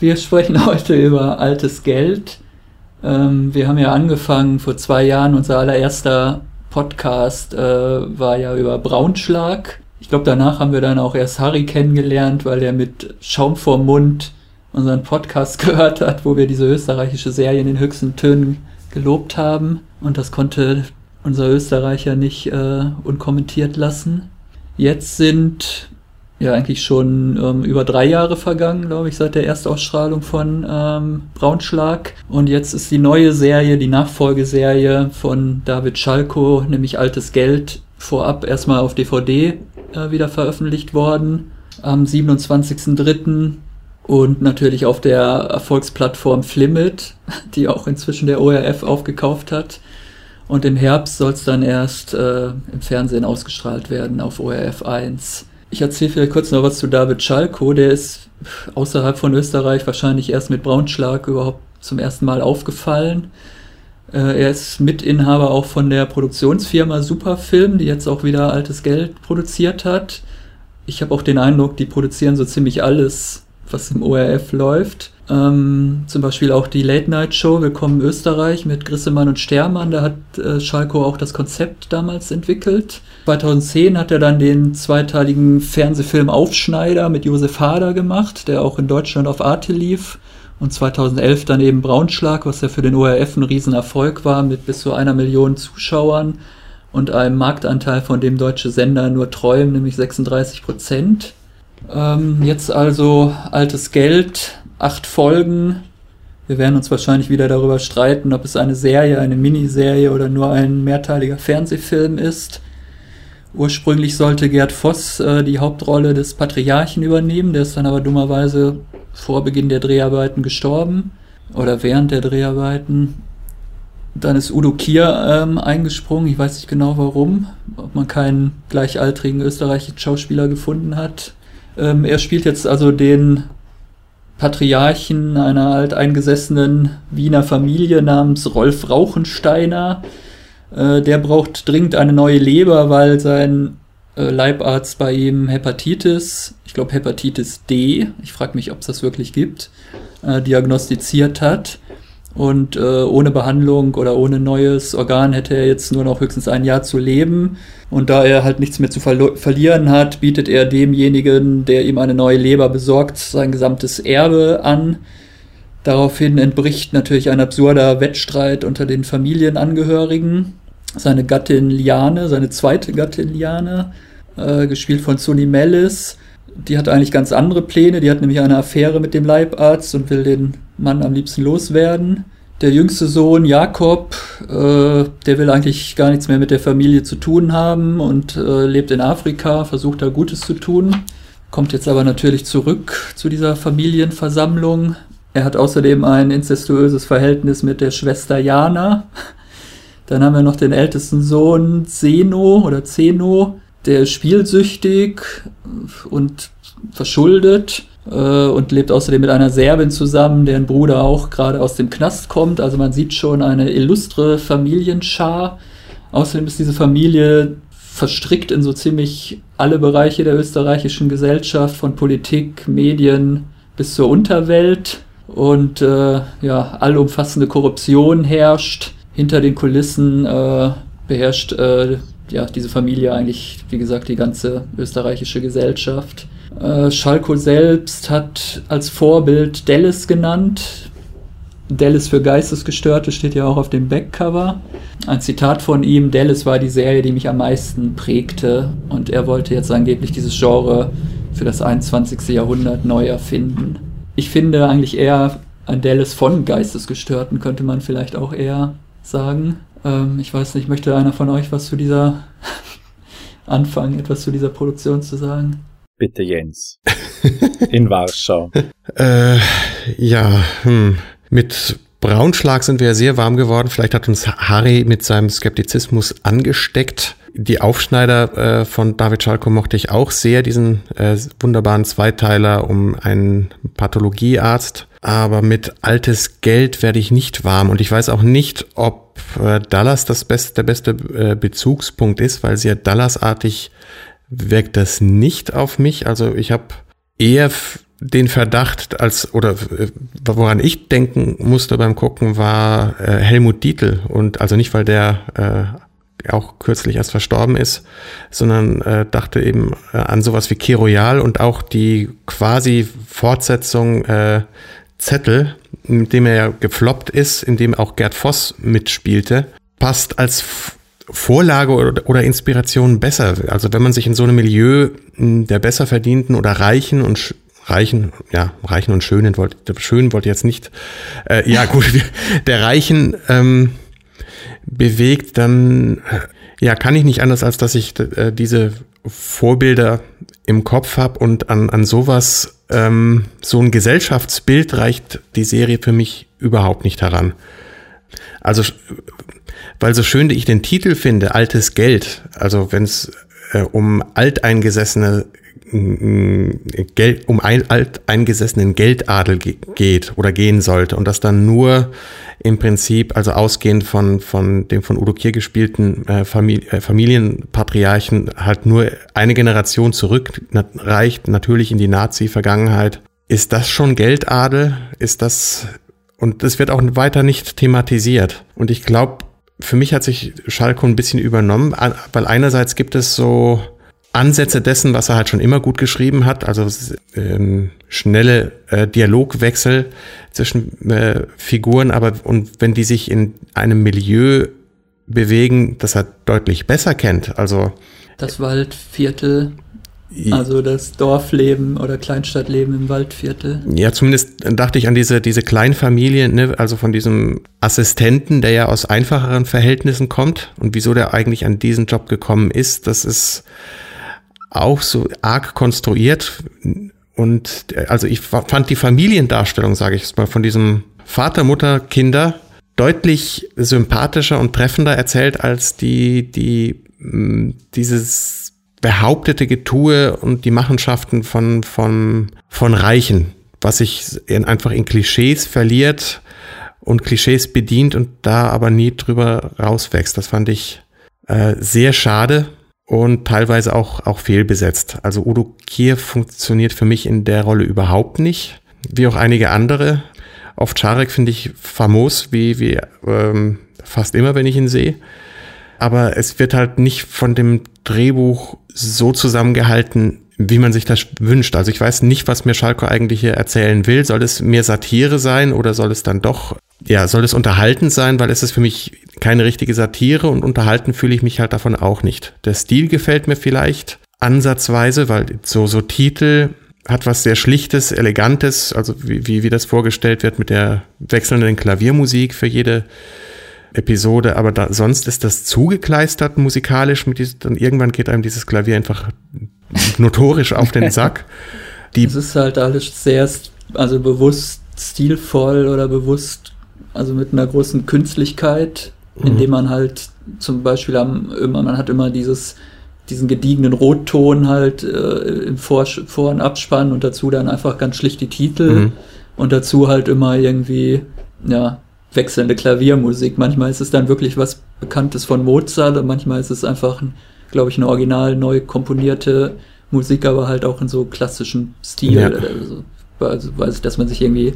wir sprechen heute über altes Geld. Ähm, wir haben ja angefangen vor zwei Jahren, unser allererster Podcast äh, war ja über Braunschlag. Ich glaube, danach haben wir dann auch erst Harry kennengelernt, weil er mit Schaum vorm Mund unseren Podcast gehört hat, wo wir diese österreichische Serie in den höchsten Tönen gelobt haben. Und das konnte unser Österreicher nicht äh, unkommentiert lassen. Jetzt sind ja eigentlich schon ähm, über drei Jahre vergangen, glaube ich, seit der Erstausstrahlung von ähm, Braunschlag. Und jetzt ist die neue Serie, die Nachfolgeserie von David Schalko, nämlich Altes Geld, vorab erstmal auf DVD äh, wieder veröffentlicht worden. Am 27.03. Und natürlich auf der Erfolgsplattform Flimit, die auch inzwischen der ORF aufgekauft hat. Und im Herbst soll es dann erst äh, im Fernsehen ausgestrahlt werden auf ORF 1. Ich erzähle vielleicht kurz noch was zu David Schalko. Der ist außerhalb von Österreich wahrscheinlich erst mit Braunschlag überhaupt zum ersten Mal aufgefallen. Äh, er ist Mitinhaber auch von der Produktionsfirma Superfilm, die jetzt auch wieder altes Geld produziert hat. Ich habe auch den Eindruck, die produzieren so ziemlich alles, was im ORF läuft. Ähm, zum Beispiel auch die Late Night Show Willkommen Österreich mit Grissemann und Stermann. Da hat äh, Schalko auch das Konzept damals entwickelt. 2010 hat er dann den zweiteiligen Fernsehfilm Aufschneider mit Josef Hader gemacht, der auch in Deutschland auf Arte lief. Und 2011 dann eben Braunschlag, was ja für den ORF ein Riesenerfolg war, mit bis zu einer Million Zuschauern und einem Marktanteil, von dem deutsche Sender nur träumen, nämlich 36 Prozent. Ähm, jetzt also altes Geld, acht Folgen. Wir werden uns wahrscheinlich wieder darüber streiten, ob es eine Serie, eine Miniserie oder nur ein mehrteiliger Fernsehfilm ist. Ursprünglich sollte Gerd Voss äh, die Hauptrolle des Patriarchen übernehmen, der ist dann aber dummerweise vor Beginn der Dreharbeiten gestorben oder während der Dreharbeiten. Dann ist Udo Kier ähm, eingesprungen, ich weiß nicht genau warum, ob man keinen gleichaltrigen österreichischen Schauspieler gefunden hat. Ähm, er spielt jetzt also den Patriarchen einer alteingesessenen Wiener Familie namens Rolf Rauchensteiner. Äh, der braucht dringend eine neue Leber, weil sein äh, Leibarzt bei ihm Hepatitis, ich glaube Hepatitis D, ich frage mich, ob es das wirklich gibt, äh, diagnostiziert hat. Und äh, ohne Behandlung oder ohne neues Organ hätte er jetzt nur noch höchstens ein Jahr zu leben. Und da er halt nichts mehr zu ver verlieren hat, bietet er demjenigen, der ihm eine neue Leber besorgt, sein gesamtes Erbe an. Daraufhin entbricht natürlich ein absurder Wettstreit unter den Familienangehörigen. Seine Gattin Liane, seine zweite Gattin Liane, äh, gespielt von Sony Mellis, die hat eigentlich ganz andere Pläne. Die hat nämlich eine Affäre mit dem Leibarzt und will den Mann am liebsten loswerden. Der jüngste Sohn Jakob, äh, der will eigentlich gar nichts mehr mit der Familie zu tun haben und äh, lebt in Afrika, versucht da Gutes zu tun, kommt jetzt aber natürlich zurück zu dieser Familienversammlung. Er hat außerdem ein incestuöses Verhältnis mit der Schwester Jana. Dann haben wir noch den ältesten Sohn Zeno oder Zeno, der ist spielsüchtig und verschuldet äh, und lebt außerdem mit einer Serbin zusammen, deren Bruder auch gerade aus dem Knast kommt. Also man sieht schon eine illustre Familienschar. Außerdem ist diese Familie verstrickt in so ziemlich alle Bereiche der österreichischen Gesellschaft, von Politik, Medien bis zur Unterwelt. Und äh, ja, allumfassende Korruption herrscht. Hinter den Kulissen äh, beherrscht äh, ja, diese Familie eigentlich, wie gesagt, die ganze österreichische Gesellschaft. Äh, Schalko selbst hat als Vorbild Dallas genannt. Dallas für Geistesgestörte steht ja auch auf dem Backcover. Ein Zitat von ihm, Dallas war die Serie, die mich am meisten prägte und er wollte jetzt angeblich dieses Genre für das 21. Jahrhundert neu erfinden. Ich finde eigentlich eher ein Dallas von Geistesgestörten könnte man vielleicht auch eher sagen. Ähm, ich weiß nicht, möchte einer von euch was zu dieser anfangen, etwas zu dieser Produktion zu sagen? Bitte Jens. In Warschau. äh, ja, hm. mit Braunschlag sind wir ja sehr warm geworden. Vielleicht hat uns Harry mit seinem Skeptizismus angesteckt. Die Aufschneider äh, von David Schalko mochte ich auch sehr, diesen äh, wunderbaren Zweiteiler um einen Pathologiearzt. Aber mit altes Geld werde ich nicht warm. Und ich weiß auch nicht, ob äh, Dallas das beste, der beste äh, Bezugspunkt ist, weil sehr Dallas-artig wirkt das nicht auf mich. Also ich habe eher den Verdacht, als oder äh, woran ich denken musste beim Gucken, war Helmut Dietl. Und also nicht, weil der auch kürzlich erst verstorben ist, sondern äh, dachte eben an sowas wie Key Royal und auch die quasi Fortsetzung äh, Zettel, mit dem er ja gefloppt ist, in dem auch Gerd Voss mitspielte, passt als Vorlage oder, oder Inspiration besser. Also wenn man sich in so einem Milieu hm, der besser verdienten oder reichen und Reichen, ja, Reichen und Schönen wollte, Schönen wollte jetzt nicht, äh, ja gut, der Reichen ähm, bewegt, dann äh, ja, kann ich nicht anders, als dass ich äh, diese Vorbilder im Kopf habe und an, an sowas, ähm, so ein Gesellschaftsbild reicht die Serie für mich überhaupt nicht heran. Also, weil so schön ich den Titel finde, altes Geld, also wenn es äh, um alteingesessene Geld, um ein alteingesessenen Geldadel geht oder gehen sollte und das dann nur im Prinzip, also ausgehend von, von dem von Udo Kier gespielten äh, Familie, äh, Familienpatriarchen, halt nur eine Generation zurückreicht, natürlich in die Nazi-Vergangenheit. Ist das schon Geldadel? Ist das, und das wird auch weiter nicht thematisiert. Und ich glaube, für mich hat sich Schalko ein bisschen übernommen, weil einerseits gibt es so, Ansätze dessen, was er halt schon immer gut geschrieben hat, also ähm, schnelle äh, Dialogwechsel zwischen äh, Figuren, aber und wenn die sich in einem Milieu bewegen, das er deutlich besser kennt, also das Waldviertel, also das Dorfleben oder Kleinstadtleben im Waldviertel. Ja, zumindest dachte ich an diese, diese Kleinfamilie, ne, also von diesem Assistenten, der ja aus einfacheren Verhältnissen kommt und wieso der eigentlich an diesen Job gekommen ist, das ist auch so arg konstruiert. Und also ich fand die Familiendarstellung, sage ich mal, von diesem Vater, Mutter, Kinder deutlich sympathischer und treffender erzählt als die, die mm, dieses behauptete Getue und die Machenschaften von, von, von Reichen, was sich in, einfach in Klischees verliert und Klischees bedient und da aber nie drüber rauswächst. Das fand ich äh, sehr schade und teilweise auch, auch fehlbesetzt. Also Udo Kier funktioniert für mich in der Rolle überhaupt nicht, wie auch einige andere. Auf Czarek finde ich famos, wie, wie ähm, fast immer, wenn ich ihn sehe. Aber es wird halt nicht von dem Drehbuch so zusammengehalten, wie man sich das wünscht. Also ich weiß nicht, was mir Schalko eigentlich hier erzählen will. Soll es mehr Satire sein oder soll es dann doch, ja, soll es unterhaltend sein, weil es ist für mich keine richtige Satire und unterhalten fühle ich mich halt davon auch nicht. Der Stil gefällt mir vielleicht ansatzweise, weil so, so Titel hat was sehr Schlichtes, Elegantes, also wie, wie, wie das vorgestellt wird mit der wechselnden Klaviermusik für jede Episode, aber da, sonst ist das zugekleistert musikalisch mit diesem, dann irgendwann geht einem dieses Klavier einfach notorisch auf den Sack. Die es ist halt alles sehr, also bewusst stilvoll oder bewusst, also mit einer großen Künstlichkeit mhm. indem man halt zum Beispiel am, immer, man hat immer dieses, diesen gediegenen Rotton halt äh, im Vor-, Vor und Abspann und dazu dann einfach ganz schlicht die Titel mhm. und dazu halt immer irgendwie, ja, wechselnde Klaviermusik. Manchmal ist es dann wirklich was Bekanntes von Mozart und manchmal ist es einfach, glaube ich, eine original neu komponierte Musik, aber halt auch in so klassischem Stil. Ja. Also, also, weiß dass man sich irgendwie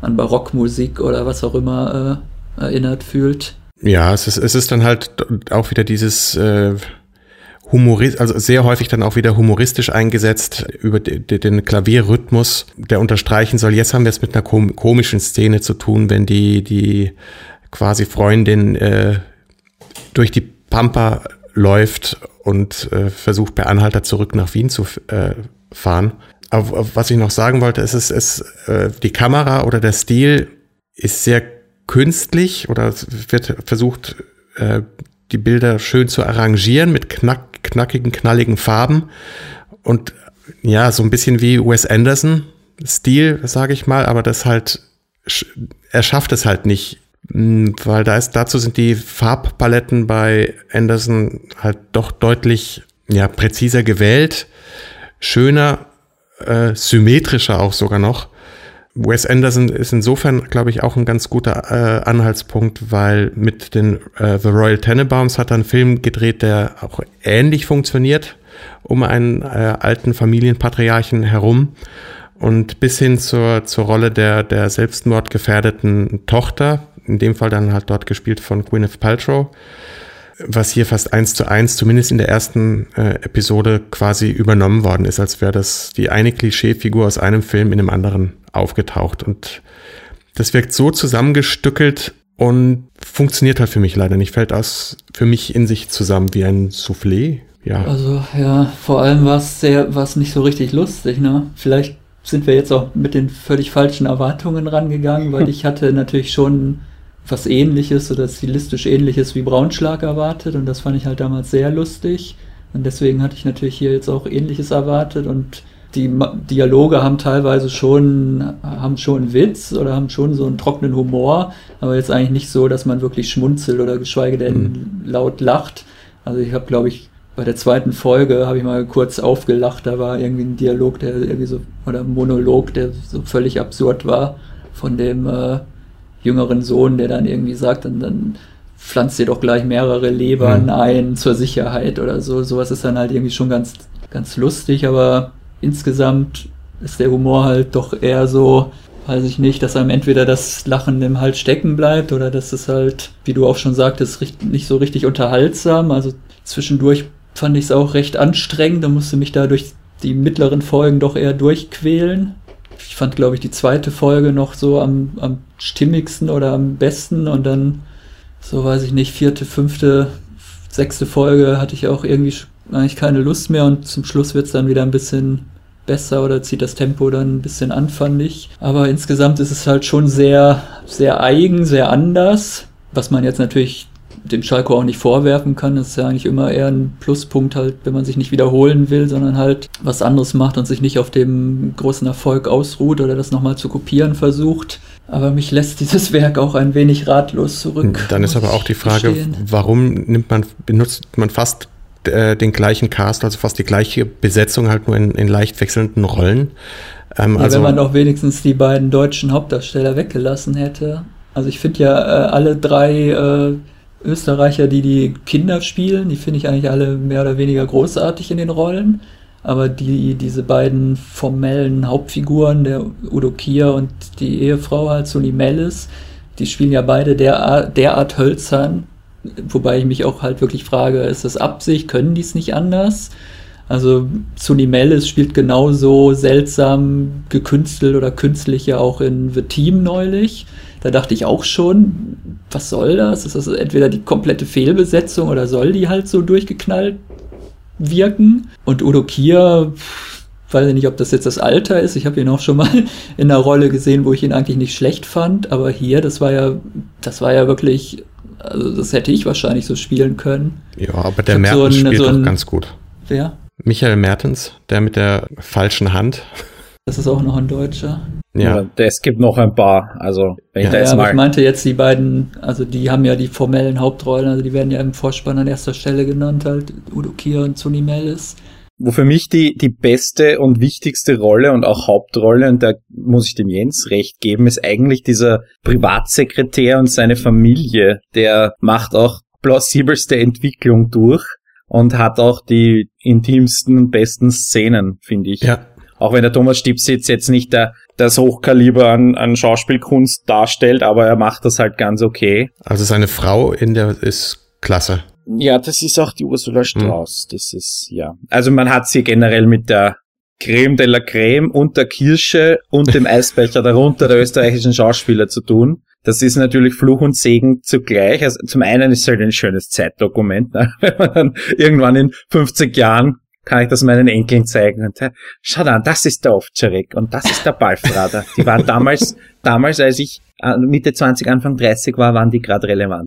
an Barockmusik oder was auch immer äh, erinnert fühlt. Ja, es ist, es ist dann halt auch wieder dieses äh, humorist, also sehr häufig dann auch wieder humoristisch eingesetzt über de, de, den Klavierrhythmus, der unterstreichen soll. Jetzt haben wir es mit einer komischen Szene zu tun, wenn die die quasi Freundin äh, durch die Pampa läuft und äh, versucht per Anhalter zurück nach Wien zu äh, fahren. Aber was ich noch sagen wollte, ist, es ist äh, die Kamera oder der Stil ist sehr künstlich oder wird versucht, äh, die Bilder schön zu arrangieren mit knack, knackigen, knalligen Farben und ja, so ein bisschen wie Wes Anderson Stil, sage ich mal, aber das halt, er schafft es halt nicht, weil da ist, dazu sind die Farbpaletten bei Anderson halt doch deutlich, ja, präziser gewählt, schöner, äh, symmetrischer auch sogar noch. Wes Anderson ist insofern, glaube ich, auch ein ganz guter äh, Anhaltspunkt, weil mit den äh, The Royal Tenenbaums hat er einen Film gedreht, der auch ähnlich funktioniert, um einen äh, alten Familienpatriarchen herum. und bis hin zur, zur Rolle der, der selbstmordgefährdeten Tochter, in dem Fall dann halt dort gespielt von Gwyneth Paltrow, was hier fast eins zu eins, zumindest in der ersten äh, Episode, quasi übernommen worden ist, als wäre das die eine Klischeefigur aus einem Film in einem anderen aufgetaucht. Und das wirkt so zusammengestückelt und funktioniert halt für mich leider nicht. Fällt aus für mich in sich zusammen wie ein Soufflé. Ja. Also ja, vor allem war es sehr, war es nicht so richtig lustig, ne? Vielleicht sind wir jetzt auch mit den völlig falschen Erwartungen rangegangen, weil ich hatte natürlich schon was ähnliches oder stilistisch ähnliches wie Braunschlag erwartet und das fand ich halt damals sehr lustig. Und deswegen hatte ich natürlich hier jetzt auch ähnliches erwartet und die Dialoge haben teilweise schon, haben schon Witz oder haben schon so einen trockenen Humor, aber jetzt eigentlich nicht so, dass man wirklich schmunzelt oder geschweige denn mhm. laut lacht. Also ich habe, glaube ich, bei der zweiten Folge habe ich mal kurz aufgelacht, da war irgendwie ein Dialog, der irgendwie so, oder ein Monolog, der so völlig absurd war von dem äh, jüngeren Sohn, der dann irgendwie sagt, und dann pflanzt ihr doch gleich mehrere Lebern mhm. ein zur Sicherheit oder so. Sowas ist dann halt irgendwie schon ganz, ganz lustig, aber insgesamt ist der Humor halt doch eher so, weiß ich nicht, dass einem entweder das Lachen im Hals stecken bleibt oder dass es halt, wie du auch schon sagtest, nicht so richtig unterhaltsam. Also zwischendurch fand ich es auch recht anstrengend. Da musste mich da durch die mittleren Folgen doch eher durchquälen. Ich fand, glaube ich, die zweite Folge noch so am, am stimmigsten oder am besten und dann, so weiß ich nicht, vierte, fünfte, sechste Folge hatte ich auch irgendwie eigentlich keine Lust mehr und zum Schluss wird es dann wieder ein bisschen besser oder zieht das Tempo dann ein bisschen an, fand ich. Aber insgesamt ist es halt schon sehr, sehr eigen, sehr anders, was man jetzt natürlich dem Schalke auch nicht vorwerfen kann. Das ist ja eigentlich immer eher ein Pluspunkt halt, wenn man sich nicht wiederholen will, sondern halt was anderes macht und sich nicht auf dem großen Erfolg ausruht oder das nochmal zu kopieren versucht. Aber mich lässt dieses Werk auch ein wenig ratlos zurück. Dann ist aber auch die Frage, verstehen. warum nimmt man, benutzt man fast äh, den gleichen Cast, also fast die gleiche Besetzung, halt nur in, in leicht wechselnden Rollen. Ähm, ja, also, wenn man doch wenigstens die beiden deutschen Hauptdarsteller weggelassen hätte. Also ich finde ja äh, alle drei äh, Österreicher, die die Kinder spielen, die finde ich eigentlich alle mehr oder weniger großartig in den Rollen. Aber die, diese beiden formellen Hauptfiguren, der Udo Kier und die Ehefrau halt, Suni Mellis, die spielen ja beide derart, derart hölzern, wobei ich mich auch halt wirklich frage, ist das Absicht, können die es nicht anders? Also Suni Mellis spielt genauso seltsam gekünstelt oder künstlich ja auch in The Team neulich. Da dachte ich auch schon, was soll das? Ist das entweder die komplette Fehlbesetzung oder soll die halt so durchgeknallt wirken. Und Udo Kier, weiß ich nicht, ob das jetzt das Alter ist. Ich habe ihn auch schon mal in einer Rolle gesehen, wo ich ihn eigentlich nicht schlecht fand. Aber hier, das war ja, das war ja wirklich, also das hätte ich wahrscheinlich so spielen können. Ja, aber der Mertens so spielt so ein, doch ganz gut. Wer? Michael Mertens, der mit der falschen Hand. Das ist auch noch ein Deutscher. Ja. ja es gibt noch ein paar. Also, wenn ich ja, da jetzt ja, mal. ich meinte jetzt die beiden, also die haben ja die formellen Hauptrollen, also die werden ja im Vorspann an erster Stelle genannt, halt Udo Kier und Suni Mellis. Wo für mich die, die beste und wichtigste Rolle und auch Hauptrolle, und da muss ich dem Jens recht geben, ist eigentlich dieser Privatsekretär und seine Familie. Der macht auch plausibelste Entwicklung durch und hat auch die intimsten und besten Szenen, finde ich. Ja. Auch wenn der Thomas Stipsitz jetzt nicht der, das Hochkaliber an, an Schauspielkunst darstellt, aber er macht das halt ganz okay. Also seine Frau in der ist klasse. Ja, das ist auch die Ursula hm. Strauß. Mhm. Das ist, ja. Also man hat sie generell mit der Creme de la Creme und der Kirsche und dem Eisbecher darunter der österreichischen Schauspieler zu tun. Das ist natürlich Fluch und Segen zugleich. Also zum einen ist es halt ein schönes Zeitdokument, ne? wenn man dann irgendwann in 50 Jahren kann ich das meinen Enkeln zeigen. Und, schau an, das ist der Ovtcharek und das ist der Balfrader. Die waren damals, damals, als ich äh, Mitte 20, Anfang 30 war, waren die gerade relevant.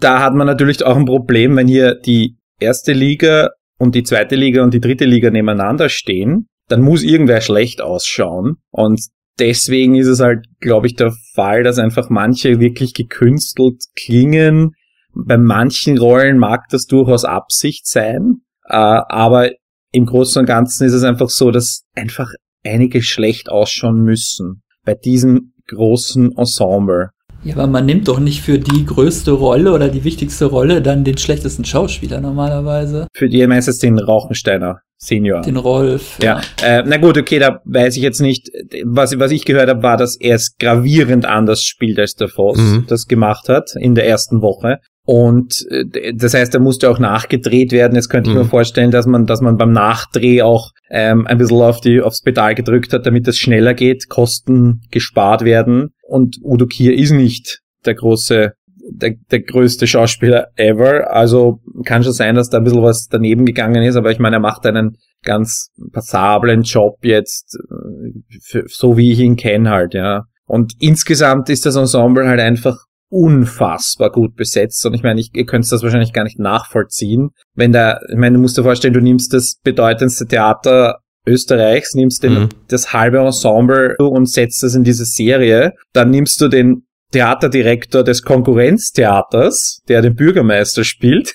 Da hat man natürlich auch ein Problem, wenn hier die erste Liga und die zweite Liga und die dritte Liga nebeneinander stehen, dann muss irgendwer schlecht ausschauen. Und deswegen ist es halt, glaube ich, der Fall, dass einfach manche wirklich gekünstelt klingen. Bei manchen Rollen mag das durchaus Absicht sein, äh, aber im Großen und Ganzen ist es einfach so, dass einfach einige schlecht ausschauen müssen bei diesem großen Ensemble. Ja, aber man nimmt doch nicht für die größte Rolle oder die wichtigste Rolle dann den schlechtesten Schauspieler normalerweise. Für die meinst du den Rauchensteiner? Senior. Den Rolf. Ja, äh, na gut, okay, da weiß ich jetzt nicht. Was, was ich gehört habe, war, dass er es gravierend anders spielt, als der Voss Mhm. das gemacht hat in der ersten Woche. Und äh, das heißt, er musste auch nachgedreht werden. Jetzt könnte ich Mhm. mir vorstellen, dass man, dass man beim Nachdreh auch ähm, ein bisschen auf die, aufs Pedal gedrückt hat, damit es schneller geht, Kosten gespart werden. Und Udo Kier ist nicht der große, der, der größte Schauspieler ever. Also kann schon sein, dass da ein bisschen was daneben gegangen ist, aber ich meine, er macht einen ganz passablen Job jetzt, äh, für, so wie ich ihn kenne halt, ja. Und insgesamt ist das Ensemble halt einfach unfassbar gut besetzt und ich meine, ich, ihr könnt das wahrscheinlich gar nicht nachvollziehen. Wenn da, ich meine, du musst dir vorstellen, du nimmst das bedeutendste Theater Österreichs, nimmst den, Mhm. das halbe Ensemble und setzt das in diese Serie, dann nimmst du den Theaterdirektor des Konkurrenztheaters, der den Bürgermeister spielt,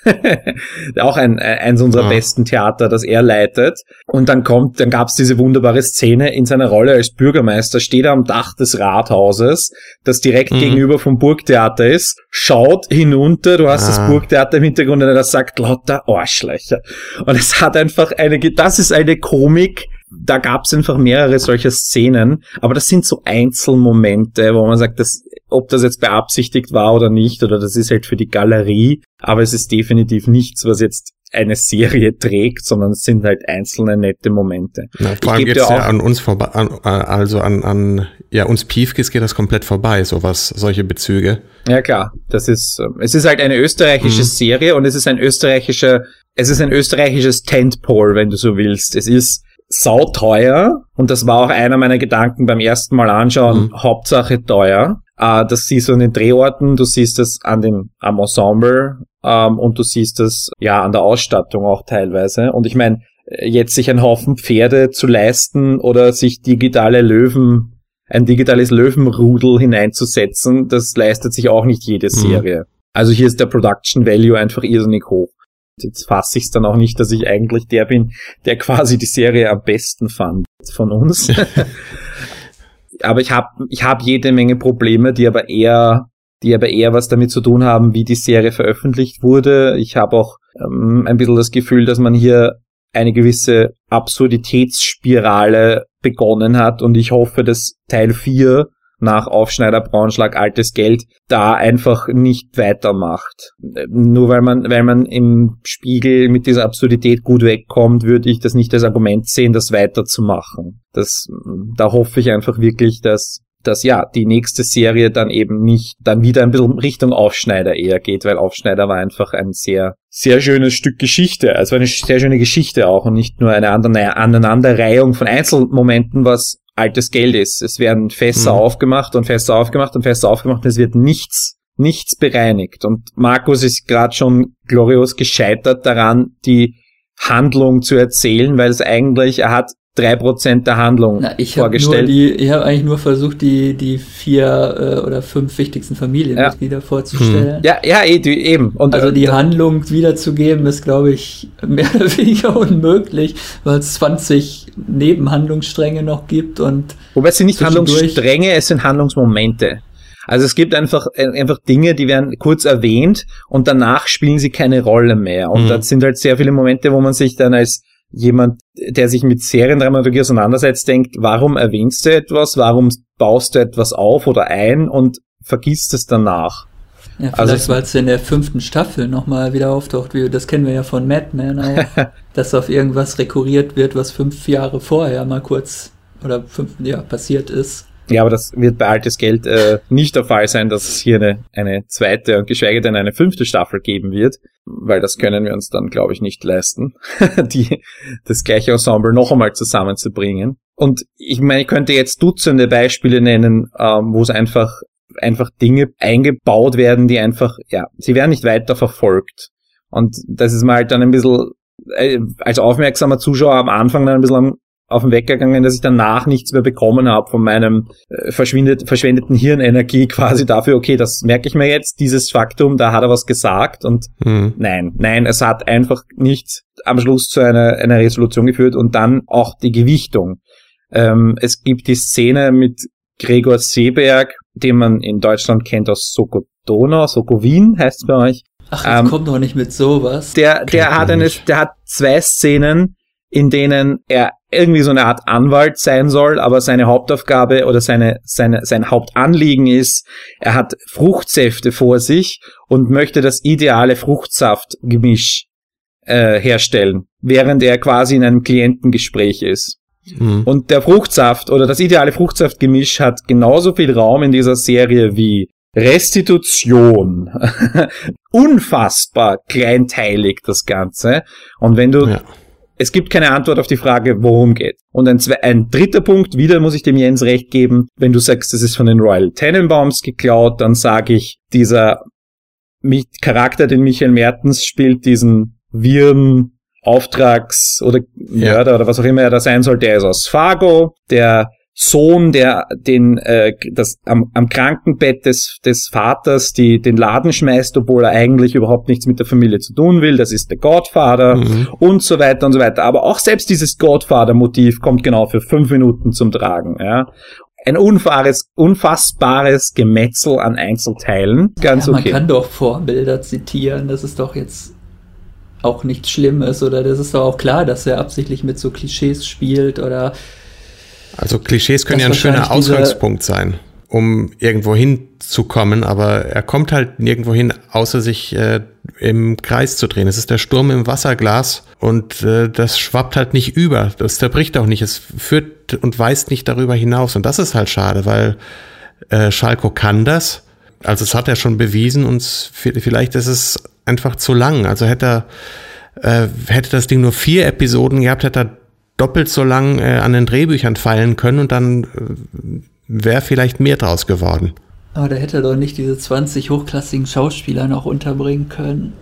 auch ein, eins unserer Ah. besten Theater, das er leitet. Und dann kommt, dann gab's diese wunderbare Szene in seiner Rolle als Bürgermeister, steht er am Dach des Rathauses, das direkt Mhm. gegenüber vom Burgtheater ist, schaut hinunter, du hast Ah. das Burgtheater im Hintergrund und er sagt lauter Arschlöcher. Und es hat einfach eine, das ist eine Komik, da gab's einfach mehrere solcher Szenen, aber das sind so Einzelmomente, wo man sagt, dass, ob das jetzt beabsichtigt war oder nicht, oder das ist halt für die Galerie, aber es ist definitiv nichts, was jetzt eine Serie trägt, sondern es sind halt einzelne nette Momente. Na, vor allem dir ja auch- an uns vorbei, an, äh, also an, an ja, uns Piefkes geht das komplett vorbei, sowas, solche Bezüge. Ja klar, das ist, ähm, es ist halt eine österreichische Mhm. Serie und es ist ein österreichischer, es ist ein österreichisches Tentpole, wenn du so willst. Es ist sauteuer und das war auch einer meiner Gedanken beim ersten Mal anschauen, Mhm. Hauptsache teuer. Äh, das siehst du an den Drehorten, du siehst es an den, am Ensemble ähm, und du siehst es ja an der Ausstattung auch teilweise. Und ich meine, jetzt sich einen Haufen Pferde zu leisten oder sich digitale Löwen, ein digitales Löwenrudel hineinzusetzen, das leistet sich auch nicht jede Serie. Also hier ist der Production Value einfach irrsinnig hoch. Jetzt fasse ich es dann auch nicht, dass ich eigentlich der bin, der quasi die Serie am besten fand von uns. aber ich habe ich hab jede Menge Probleme, die aber eher die aber eher was damit zu tun haben, wie die Serie veröffentlicht wurde. Ich habe auch ähm, ein bisschen das Gefühl, dass man hier eine gewisse Absurditätsspirale begonnen hat und ich hoffe, dass Teil 4 nach Aufschneider Braunschlag altes Geld da einfach nicht weitermacht. Nur weil man, weil man im Spiegel mit dieser Absurdität gut wegkommt, würde ich das nicht als Argument sehen, das weiterzumachen. Das, da hoffe ich einfach wirklich, dass dass ja, die nächste Serie dann eben nicht, dann wieder ein bisschen Richtung Aufschneider eher geht, weil Aufschneider war einfach ein sehr, sehr schönes Stück Geschichte. Also eine sehr schöne Geschichte auch und nicht nur eine andere Aneinanderreihung von Einzelmomenten, was altes Geld ist. Es werden Fässer Mhm. aufgemacht und Fässer aufgemacht und Fässer aufgemacht und es wird nichts, nichts bereinigt. Und Markus ist gerade schon glorios gescheitert daran, die Handlung zu erzählen, weil es eigentlich, er hat drei Prozent der Handlung Na, ich vorgestellt. die, ich habe eigentlich nur versucht, die, die vier äh, oder fünf wichtigsten Familienmitglieder vorzustellen. ja, ja, eh, die, eben. Und Also die äh, Handlung wiederzugeben ist, glaube ich, mehr oder weniger unmöglich, weil es 20 Nebenhandlungsstränge noch gibt und Wobei es sind nicht Handlungsstränge, es sind Handlungsmomente. Also es gibt einfach, äh, einfach Dinge, die werden kurz erwähnt und danach spielen sie keine Rolle mehr. Und Mhm. das sind halt sehr viele Momente, wo man sich dann als jemand, der sich mit Seriendramaturgie auseinandersetzt, denkt, warum erwähnst du etwas, warum baust du etwas auf oder ein und vergisst es danach. ja, vielleicht Also weil es in der fünften Staffel nochmal wieder auftaucht, wie, das kennen wir ja von Mad Men auch, dass auf irgendwas rekurriert wird, was fünf Jahre vorher mal kurz oder fünf, ja, passiert ist. Ja, aber das wird bei altes Geld äh, nicht der Fall sein, dass es hier eine, eine zweite und geschweige denn eine fünfte Staffel geben wird, weil das können wir uns dann, glaube ich, nicht leisten, die, das gleiche Ensemble noch einmal zusammenzubringen. Und ich meine, ich könnte jetzt Dutzende Beispiele nennen, ähm, wo es einfach einfach Dinge eingebaut werden, die einfach, ja, sie werden nicht weiter verfolgt. Und das ist mal halt dann ein bisschen äh, als aufmerksamer Zuschauer am Anfang dann ein bisschen am, auf den Weg gegangen, dass ich danach nichts mehr bekommen habe von meinem äh, verschwindet, verschwendeten Hirnenergie quasi dafür, okay, das merke ich mir jetzt, dieses Faktum, da hat er was gesagt und Hm. nein, nein, es hat einfach nicht am Schluss zu einer, einer Resolution geführt und dann auch die Gewichtung. Ähm, es gibt die Szene mit Gregor Seeberg, den man in Deutschland kennt aus Sokodona, Sokowin heißt es bei euch. Ach, jetzt Ähm, kommt doch nicht mit sowas. Der, der Kennt hat eine, der hat zwei Szenen, in denen er irgendwie so eine Art Anwalt sein soll, aber seine Hauptaufgabe oder seine, seine, sein Hauptanliegen ist, er hat Fruchtsäfte vor sich und möchte das ideale Fruchtsaftgemisch äh, herstellen, während er quasi in einem Klientengespräch ist. Mhm. Und der Fruchtsaft oder das ideale Fruchtsaftgemisch hat genauso viel Raum in dieser Serie wie Restitution. Unfassbar kleinteilig das Ganze. Und wenn du ja es gibt keine Antwort auf die Frage, worum geht. Und ein, ein, dritter Punkt, wieder muss ich dem Jens recht geben, wenn du sagst, das ist von den Royal Tenenbaums geklaut, dann sage ich, dieser Charakter, den Michael Mertens spielt, diesen wirren Auftrags- oder Mörder ja. oder was auch immer er da sein soll, der ist aus Fargo, der Sohn, der den äh, das am, am Krankenbett des des Vaters die den Laden schmeißt, obwohl er eigentlich überhaupt nichts mit der Familie zu tun will. Das ist der Godfather mhm. und so weiter und so weiter. Aber auch selbst dieses Godfather-Motiv kommt genau für fünf Minuten zum Tragen. Ja. Ein unfaires, unfassbares Gemetzel an Einzelteilen. Ganz ja, man okay. Man kann doch Vorbilder zitieren. Das ist doch jetzt auch nichts Schlimmes oder das ist doch auch klar, dass er absichtlich mit so Klischees spielt oder also Klischees können ja ein schöner Ausgangspunkt sein, um irgendwo hinzukommen, aber er kommt halt nirgendwo hin, außer sich äh, im Kreis zu drehen. Es ist der Sturm im Wasserglas und äh, das schwappt halt nicht über. Das zerbricht auch nicht. Es führt und weist nicht darüber hinaus. Und das ist halt schade, weil äh, Schalko kann das. Also es hat er schon bewiesen und vielleicht ist es einfach zu lang. Also hätte er, äh, hätte das Ding nur vier Episoden gehabt, hätte er doppelt so lang äh, an den Drehbüchern feilen können und dann äh, wäre vielleicht mehr draus geworden. Aber da hätte er doch nicht diese 20 hochklassigen Schauspieler noch unterbringen können.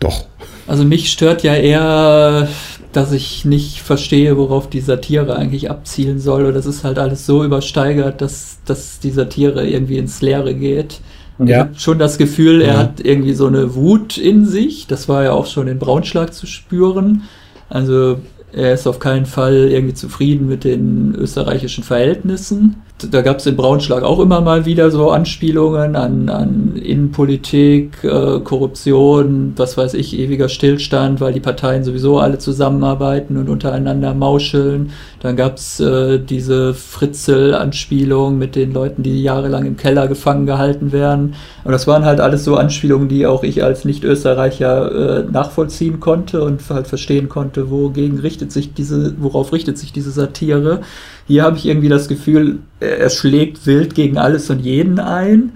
Doch. Also mich stört ja eher, dass ich nicht verstehe, worauf die Satire eigentlich abzielen soll. Oder das ist halt alles so übersteigert, dass, dass die Satire irgendwie ins Leere geht. Und ja. ich habe schon das Gefühl, er ja. hat irgendwie so eine Wut in sich. Das war ja auch schon in Braunschlag zu spüren. Also er ist auf keinen Fall irgendwie zufrieden mit den österreichischen Verhältnissen da gab es in Braunschlag auch immer mal wieder so Anspielungen an, an Innenpolitik, äh, Korruption, was weiß ich, ewiger Stillstand, weil die Parteien sowieso alle zusammenarbeiten und untereinander mauscheln. Dann gab es äh, diese Fritzel-Anspielung mit den Leuten, die jahrelang im Keller gefangen gehalten werden. Und das waren halt alles so Anspielungen, die auch ich als Nicht-Österreicher äh, nachvollziehen konnte und halt verstehen konnte, wogegen richtet sich diese, worauf richtet sich diese Satire. Hier habe ich irgendwie das Gefühl, er schlägt wild gegen alles und jeden ein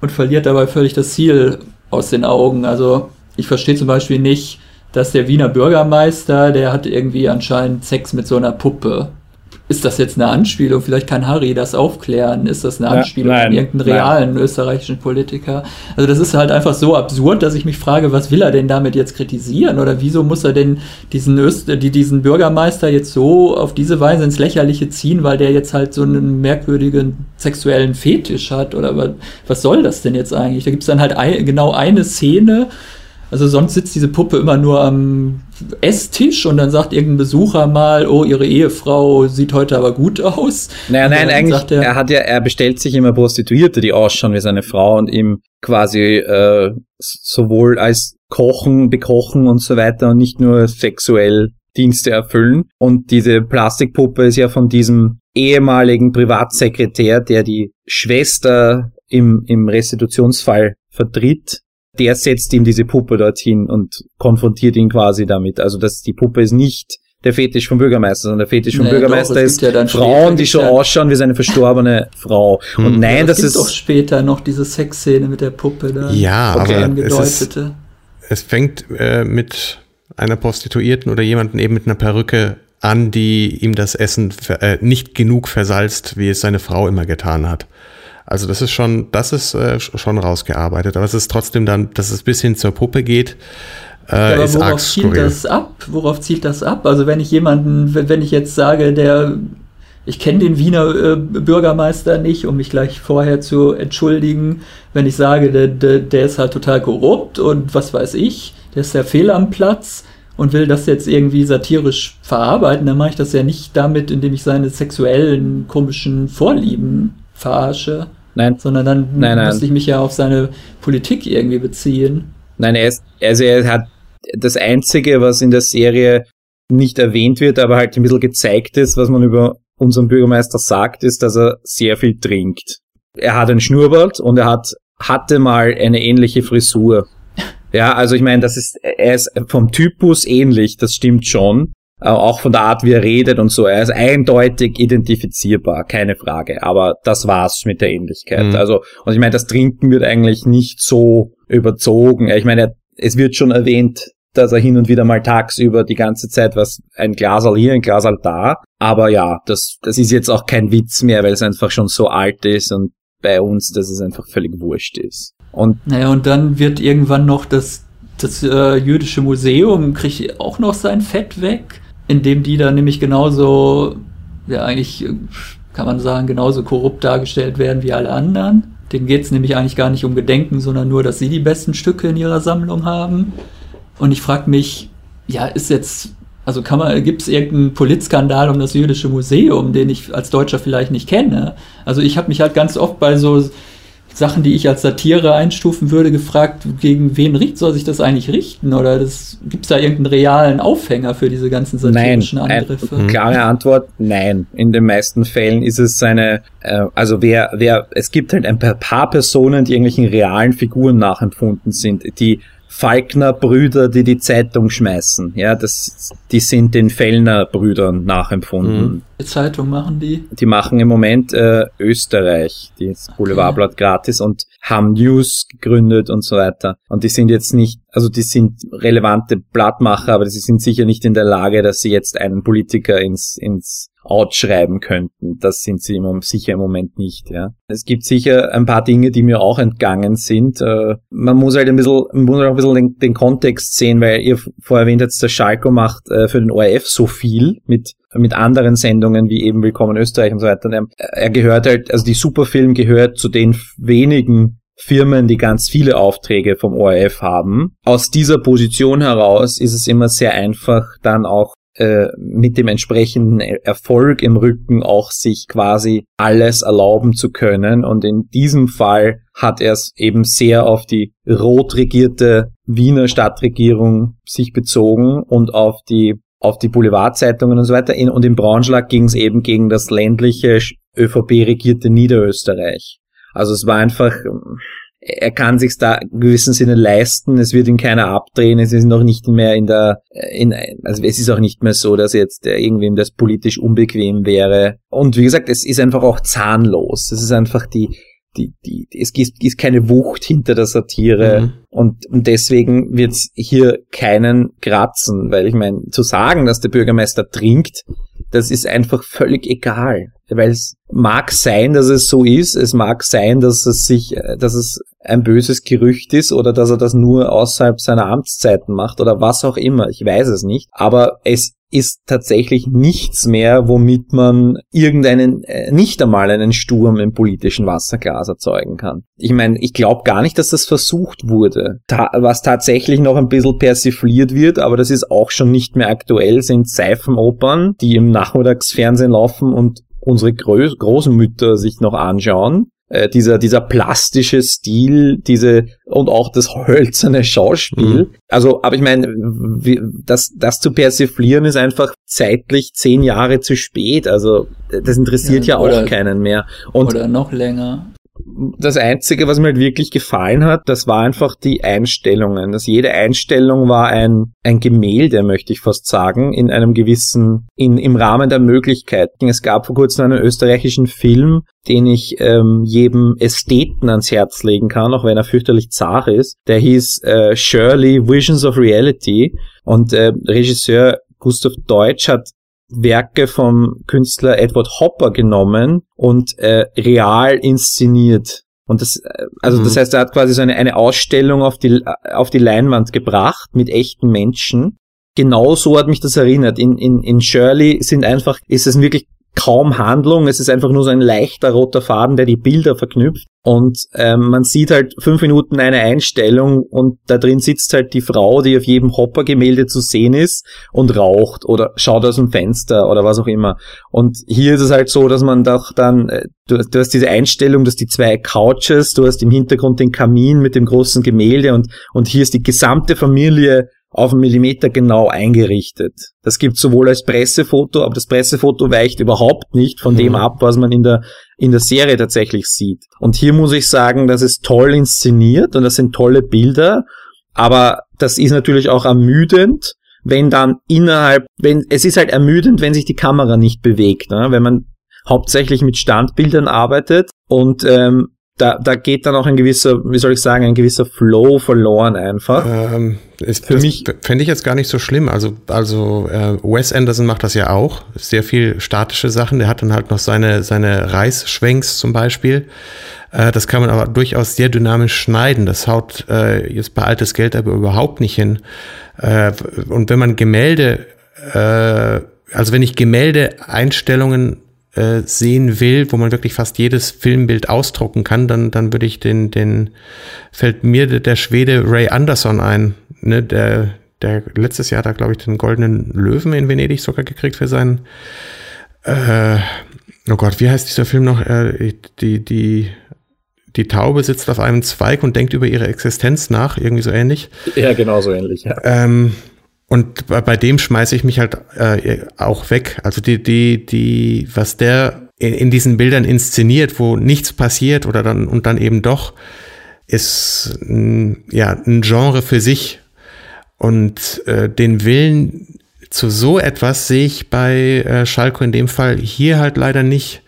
und verliert dabei völlig das Ziel aus den Augen. Also ich verstehe zum Beispiel nicht, dass der Wiener Bürgermeister, der hat irgendwie anscheinend Sex mit so einer Puppe ist das jetzt eine Anspielung? Vielleicht kann Harry das aufklären. Ist das eine Anspielung nein, an irgendeinen realen nein. österreichischen Politiker? Also das ist halt einfach so absurd, dass ich mich frage, was will er denn damit jetzt kritisieren? Oder wieso muss er denn diesen, Öst die, diesen Bürgermeister jetzt so auf diese Weise ins Lächerliche ziehen, weil der jetzt halt so einen merkwürdigen sexuellen Fetisch hat? Oder was, was soll das denn jetzt eigentlich? Da gibt es dann halt ein, genau eine Szene, also sonst sitzt diese Puppe immer nur am Esstisch und dann sagt irgendein Besucher mal, oh, ihre Ehefrau sieht heute aber gut aus. Naja, nein, eigentlich, er, er, hat ja, er bestellt sich immer Prostituierte, die ausschauen wie seine Frau und ihm quasi äh, sowohl als kochen, bekochen und so weiter und nicht nur sexuell Dienste erfüllen. Und diese Plastikpuppe ist ja von diesem ehemaligen Privatsekretär, der die Schwester im, im Restitutionsfall vertritt, der setzt ihm diese Puppe dorthin und konfrontiert ihn quasi damit. Also dass die Puppe ist nicht der Fetisch vom Bürgermeister, sondern der Fetisch vom nee, Bürgermeister doch, ist ja Frauen, die schon ausschauen wie seine verstorbene Frau. Hm. Und nein, ja, das ist doch später noch diese Sexszene mit der Puppe da. Ja, okay. aber es, ist, es fängt äh, mit einer Prostituierten oder jemanden eben mit einer Perücke an, die ihm das Essen äh, nicht genug versalzt, wie es seine Frau immer getan hat. Also das ist schon, das ist äh, schon rausgearbeitet, aber es ist trotzdem dann, dass es bis hin zur Puppe geht. Äh, aber worauf zielt das ab? Worauf zielt das ab? Also wenn ich jemanden, wenn ich jetzt sage, der ich kenne den Wiener äh, Bürgermeister nicht, um mich gleich vorher zu entschuldigen, wenn ich sage, der, der, der ist halt total korrupt und was weiß ich, der ist ja fehl am Platz und will das jetzt irgendwie satirisch verarbeiten, dann mache ich das ja nicht damit, indem ich seine sexuellen komischen Vorlieben verarsche, Nein. Sondern dann nein, nein. musste ich mich ja auf seine Politik irgendwie beziehen. Nein, er ist, also er hat das Einzige, was in der Serie nicht erwähnt wird, aber halt ein bisschen gezeigt ist, was man über unseren Bürgermeister sagt, ist, dass er sehr viel trinkt. Er hat einen Schnurrbart und er hat, hatte mal eine ähnliche Frisur. Ja, also ich meine, das ist, er ist vom Typus ähnlich, das stimmt schon. Äh, auch von der Art, wie er redet und so. Er ist eindeutig identifizierbar, keine Frage. Aber das war's mit der Ähnlichkeit. Mhm. Also, und ich meine, das Trinken wird eigentlich nicht so überzogen. Ich meine, es wird schon erwähnt, dass er hin und wieder mal tagsüber die ganze Zeit was, ein Glasal hier, ein Glasal da. Aber ja, das, das ist jetzt auch kein Witz mehr, weil es einfach schon so alt ist und bei uns, dass es einfach völlig wurscht ist. Und naja, und dann wird irgendwann noch das, das äh, jüdische Museum, kriegt auch noch sein Fett weg, indem die dann nämlich genauso, ja eigentlich äh, kann man sagen, genauso korrupt dargestellt werden wie alle anderen. Denen geht's nämlich eigentlich gar nicht um Gedenken, sondern nur, dass sie die besten Stücke in ihrer Sammlung haben. Und ich frage mich, ja, ist jetzt, also kann man, gibt es irgendeinen Politskandal um das jüdische Museum, den ich als Deutscher vielleicht nicht kenne? Also ich habe mich halt ganz oft bei so Sachen, die ich als Satire einstufen würde, gefragt, gegen wen richt, soll sich das eigentlich richten? Oder gibt es da irgendeinen realen Aufhänger für diese ganzen satirischen nein, Angriffe? Ein, klare Antwort, nein. In den meisten Fällen ist es eine, äh, also wer, wer, es gibt halt ein paar Personen, die irgendwelchen realen Figuren nachempfunden sind, die Falkner Brüder, die die Zeitung schmeißen. Ja, das, die sind den Fellner Brüdern nachempfunden. Mhm. Die Zeitung machen die? Die machen im Moment äh, Österreich, die okay. Boulevardblatt gratis und haben News gegründet und so weiter. Und die sind jetzt nicht, also die sind relevante Blattmacher, aber sie sind sicher nicht in der Lage, dass sie jetzt einen Politiker ins, ins outschreiben könnten. Das sind sie im, sicher im Moment nicht, ja. Es gibt sicher ein paar Dinge, die mir auch entgangen sind. Äh, man muss halt ein bisschen, man muss halt ein bisschen den, den Kontext sehen, weil ihr vorher erwähnt habt, der Schalko macht äh, für den ORF so viel mit mit anderen Sendungen wie eben Willkommen Österreich und so weiter. Er gehört halt, also die Superfilm gehört zu den wenigen Firmen, die ganz viele Aufträge vom ORF haben. Aus dieser Position heraus ist es immer sehr einfach, dann auch äh, mit dem entsprechenden Erfolg im Rücken auch sich quasi alles erlauben zu können. Und in diesem Fall hat er es eben sehr auf die rot regierte Wiener Stadtregierung sich bezogen und auf die auf die Boulevardzeitungen und so weiter. Und im Braunschlag ging es eben gegen das ländliche ÖVP-regierte Niederösterreich. Also es war einfach, er kann sich's da in gewissem Sinne leisten, es wird ihn keiner abdrehen, es ist noch nicht mehr in der, in, also es ist auch nicht mehr so, dass jetzt irgendwem das politisch unbequem wäre. Und wie gesagt, es ist einfach auch zahnlos. Es ist einfach die, die, die, es gibt, ist keine Wucht hinter der Satire mhm. und, und deswegen wird's hier keinen kratzen, weil ich meine, zu sagen, dass der Bürgermeister trinkt, das ist einfach völlig egal. Weil es mag sein, dass es so ist, es mag sein, dass es sich, dass es ein böses Gerücht ist oder dass er das nur außerhalb seiner Amtszeiten macht oder was auch immer, ich weiß es nicht. Aber es ist tatsächlich nichts mehr, womit man irgendeinen, äh, nicht einmal einen Sturm im politischen Wasserglas erzeugen kann. Ich meine, ich glaube gar nicht, dass das versucht wurde. Ta was tatsächlich noch ein bisschen persifliert wird, aber das ist auch schon nicht mehr aktuell, sind Seifenopern, die im Nachmittagsfernsehen laufen und unsere Gro Großmütter sich noch anschauen äh, dieser, dieser plastische Stil, diese und auch das hölzerne Schauspiel. Mhm. Also, aber ich meine, das, das zu persiflieren ist einfach zeitlich zehn Jahre zu spät. Also, das interessiert ja, ja auch keinen mehr. Und oder noch länger das Einzige, was mir halt wirklich gefallen hat, das war einfach die Einstellungen. Dass jede Einstellung war ein, ein Gemälde, möchte ich fast sagen, in einem gewissen, in, im Rahmen der Möglichkeiten. Es gab vor kurzem einen österreichischen Film, den ich ähm, jedem Ästheten ans Herz legen kann, auch wenn er fürchterlich zart ist. Der hieß äh, Shirley Visions of Reality und äh, Regisseur Gustav Deutsch hat Werke vom Künstler Edward Hopper genommen und äh, real inszeniert. Und das, äh, also mhm. das heißt, er hat quasi so eine, eine Ausstellung auf die, auf die Leinwand gebracht mit echten Menschen. Genau so hat mich das erinnert. In, in, in Shirley sind einfach, ist es wirklich kaum Handlung, es ist einfach nur so ein leichter roter Faden, der die Bilder verknüpft. Und ähm, man sieht halt fünf Minuten eine Einstellung und da drin sitzt halt die Frau, die auf jedem Hopper-Gemälde zu sehen ist und raucht oder schaut aus dem Fenster oder was auch immer. Und hier ist es halt so, dass man doch dann, äh, du, du hast diese Einstellung, dass die zwei Couches, du hast im Hintergrund den Kamin mit dem großen Gemälde und, und hier ist die gesamte Familie auf einen Millimeter genau eingerichtet. Das gibt sowohl als Pressefoto, aber das Pressefoto weicht überhaupt nicht von mhm. dem ab, was man in der, in der Serie tatsächlich sieht. Und hier muss ich sagen, das ist toll inszeniert und das sind tolle Bilder, aber das ist natürlich auch ermüdend, wenn dann innerhalb, wenn, es ist halt ermüdend, wenn sich die Kamera nicht bewegt, ne? wenn man hauptsächlich mit Standbildern arbeitet und ähm, da, da geht dann auch ein gewisser, wie soll ich sagen, ein gewisser Flow verloren einfach. Ähm, ist, Für mich fände ich jetzt gar nicht so schlimm. Also, also äh, Wes Anderson macht das ja auch. Sehr viel statische Sachen. Der hat dann halt noch seine, seine Reißschwenks zum Beispiel. Äh, das kann man aber durchaus sehr dynamisch schneiden. Das haut äh, jetzt bei altes Geld aber überhaupt nicht hin. Äh, und wenn man Gemälde, äh, also wenn ich Gemäldeeinstellungen äh, sehen will, wo man wirklich fast jedes Filmbild ausdrucken kann, dann, dann würde ich den, den, fällt mir der, Schwede Ray Anderson ein, ne, der, der letztes Jahr da, glaube ich, den goldenen Löwen in Venedig sogar gekriegt für seinen, äh, oh Gott, wie heißt dieser Film noch? Äh, die, die, die Taube sitzt auf einem Zweig und denkt über ihre Existenz nach, irgendwie so ähnlich. Ja, genau so ähnlich, ja. Ähm, und bei, dem schmeiße ich mich halt äh, auch weg. Also die, die, die, was der in, in diesen Bildern inszeniert, wo nichts passiert oder dann und dann eben doch, ist ja ein Genre für sich. Und äh, den Willen zu so etwas sehe ich bei äh, Schalko in dem Fall hier halt leider nicht.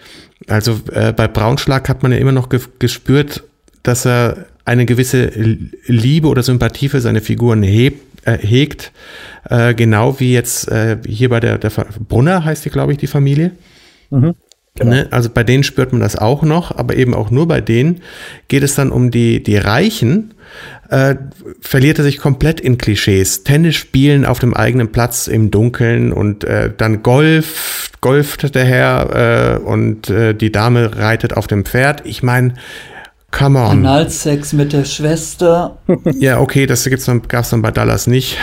Also äh, bei Braunschlag hat man ja immer noch ge gespürt, dass er eine gewisse Liebe oder Sympathie für seine Figuren hebt, äh, hegt, äh, genau wie jetzt äh, hier bei der, der Brunner heißt die, glaube ich, die Familie. Mhm. Genau. Ne? Also bei denen spürt man das auch noch, aber eben auch nur bei denen geht es dann um die, die Reichen, äh, verliert er sich komplett in Klischees. Tennis spielen auf dem eigenen Platz im Dunkeln und äh, dann Golf, golft der Herr äh, und äh, die Dame reitet auf dem Pferd. Ich meine, Come on. Analsex mit der Schwester. Ja, okay, das gibt's dann, gab's dann bei Dallas nicht.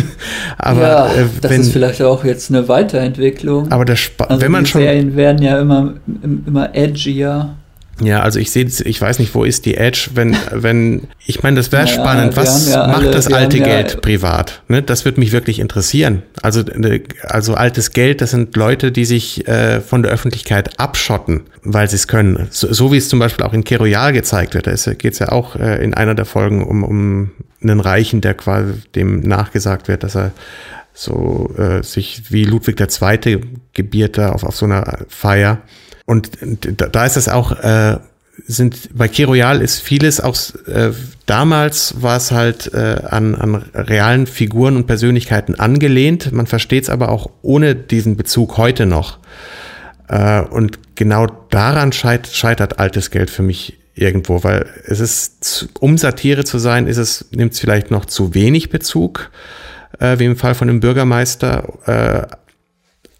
aber ja, äh, das wenn, ist vielleicht auch jetzt eine Weiterentwicklung. Aber der Sp also wenn man schon Serien werden ja immer immer edgier. Ja, also ich sehe, ich weiß nicht, wo ist die Edge, wenn, wenn, ich meine, das wäre naja, spannend. Was ja macht alle, das alte Geld ja, privat? Ne, das würde mich wirklich interessieren. Also, ne, also altes Geld, das sind Leute, die sich äh, von der Öffentlichkeit abschotten, weil sie es können. So, so, wie es zum Beispiel auch in Keroyal gezeigt wird. Da geht es ja auch äh, in einer der Folgen um, um einen Reichen, der quasi dem nachgesagt wird, dass er so äh, sich wie Ludwig II. gebiert da auf, auf so einer Feier und da ist es auch, äh, sind bei Kiroyal ist vieles auch äh, damals war es halt äh, an, an realen Figuren und Persönlichkeiten angelehnt. Man versteht es aber auch ohne diesen Bezug heute noch. Äh, und genau daran scheit, scheitert altes Geld für mich irgendwo, weil es ist, um Satire zu sein, ist es, nimmt es vielleicht noch zu wenig Bezug, äh, wie im Fall von dem Bürgermeister, äh,